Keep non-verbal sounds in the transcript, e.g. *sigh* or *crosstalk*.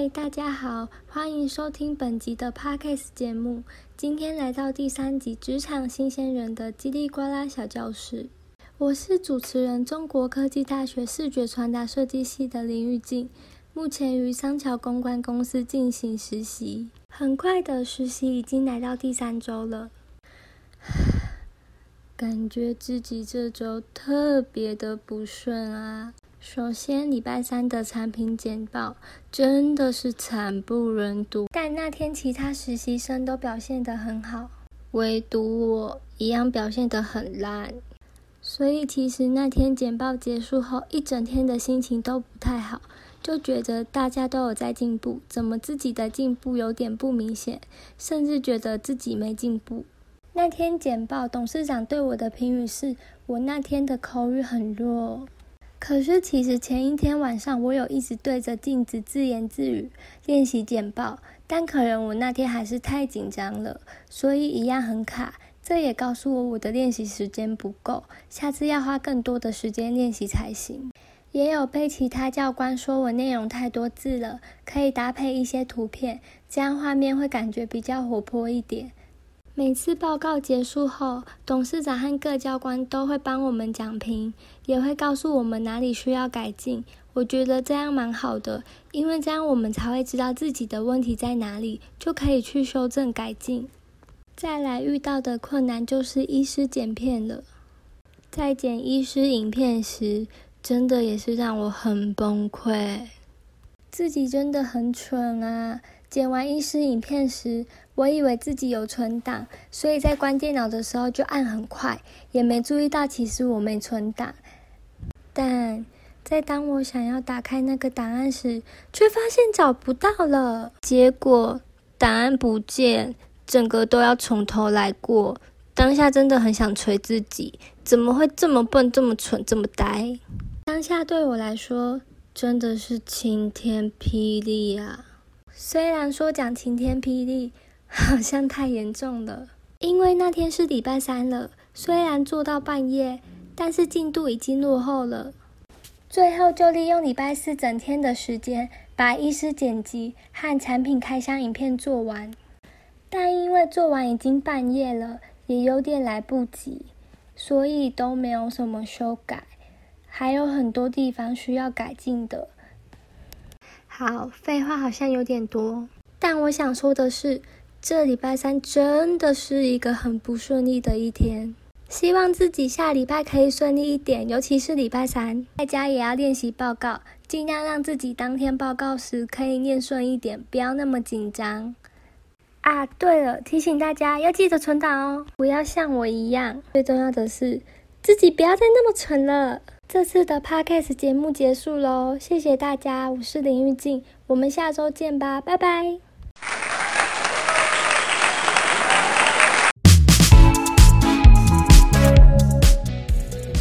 嗨，大家好，欢迎收听本集的 Podcast 节目。今天来到第三集《职场新鲜人的叽里呱啦小教室》，我是主持人，中国科技大学视觉传达设计系的林玉静，目前于桑桥公关公司进行实习。很快的实习已经来到第三周了，*sighs* 感觉自己这周特别的不顺啊。首先，礼拜三的产品简报真的是惨不忍睹，但那天其他实习生都表现得很好，唯独我一样表现得很烂。所以其实那天简报结束后，一整天的心情都不太好，就觉得大家都有在进步，怎么自己的进步有点不明显，甚至觉得自己没进步。那天简报，董事长对我的评语是我那天的口语很弱。可是，其实前一天晚上我有一直对着镜子自言自语练习简报，但可能我那天还是太紧张了，所以一样很卡。这也告诉我我的练习时间不够，下次要花更多的时间练习才行。也有被其他教官说我内容太多字了，可以搭配一些图片，这样画面会感觉比较活泼一点。每次报告结束后，董事长和各教官都会帮我们讲评，也会告诉我们哪里需要改进。我觉得这样蛮好的，因为这样我们才会知道自己的问题在哪里，就可以去修正改进。再来遇到的困难就是医师剪片了，在剪医师影片时，真的也是让我很崩溃，自己真的很蠢啊！剪完医师影片时，我以为自己有存档，所以在关电脑的时候就按很快，也没注意到其实我没存档。但在当我想要打开那个档案时，却发现找不到了。结果档案不见，整个都要从头来过。当下真的很想捶自己，怎么会这么笨、这么蠢、这么呆？当下对我来说真的是晴天霹雳啊！虽然说讲晴天霹雳 *laughs* 好像太严重了，因为那天是礼拜三了，虽然做到半夜，但是进度已经落后了。最后就利用礼拜四整天的时间，把医师剪辑和产品开箱影片做完。但因为做完已经半夜了，也有点来不及，所以都没有什么修改，还有很多地方需要改进的。好，废话好像有点多，但我想说的是，这礼拜三真的是一个很不顺利的一天。希望自己下礼拜可以顺利一点，尤其是礼拜三，在家也要练习报告，尽量让自己当天报告时可以念顺一点，不要那么紧张。啊，对了，提醒大家要记得存档哦，不要像我一样。最重要的是，自己不要再那么蠢了。这次的 podcast 节目结束喽，谢谢大家，我是林玉静，我们下周见吧，拜拜。